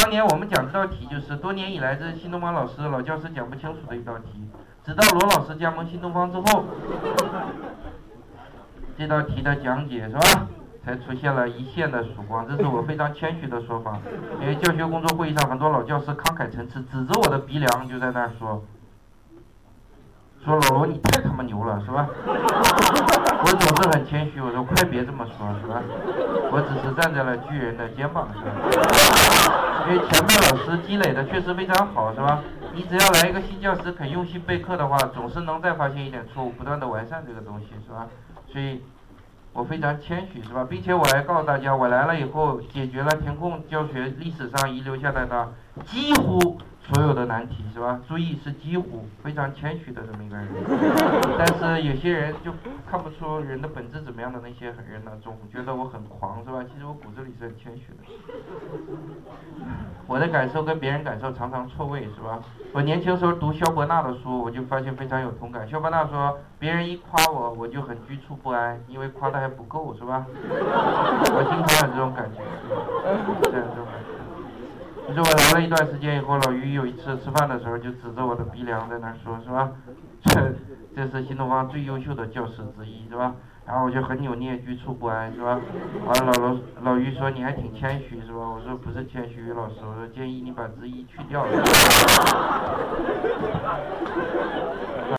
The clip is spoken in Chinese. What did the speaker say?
当年我们讲这道题就是多年以来这新东方老师老教师讲不清楚的一道题，直到罗老师加盟新东方之后，这道题的讲解是吧，才出现了一线的曙光。这是我非常谦虚的说法，因为教学工作会议上很多老教师慷慨陈词，指着我的鼻梁就在那儿说。说老罗你太他妈牛了是吧？我总是很谦虚，我说快别这么说，是吧？我只是站在了巨人的肩膀上，因为前面老师积累的确实非常好，是吧？你只要来一个新教师肯用心备课的话，总是能再发现一点错误，不断的完善这个东西，是吧？所以，我非常谦虚，是吧？并且我还告诉大家，我来了以后解决了填空教学历史上遗留下来的几乎。所有的难题是吧？注意是几乎非常谦虚的这么一个人，但是有些人就看不出人的本质怎么样的那些人呢，总觉得我很狂是吧？其实我骨子里是很谦虚的。我的感受跟别人感受常常错位是吧？我年轻时候读萧伯纳的书，我就发现非常有同感。萧伯纳说，别人一夸我，我就很局促不安，因为夸的还不够是吧？我经常有这种感觉，这样这种感觉。你说我来了一段时间以后，老于有一次吃饭的时候就指着我的鼻梁在那说，是吧？这 这是新东方最优秀的教师之一，是吧？然后我就很扭捏、局促不安，是吧？完了，老老老于说你还挺谦虚，是吧？我说不是谦虚，于老师，我说建议你把之一去掉。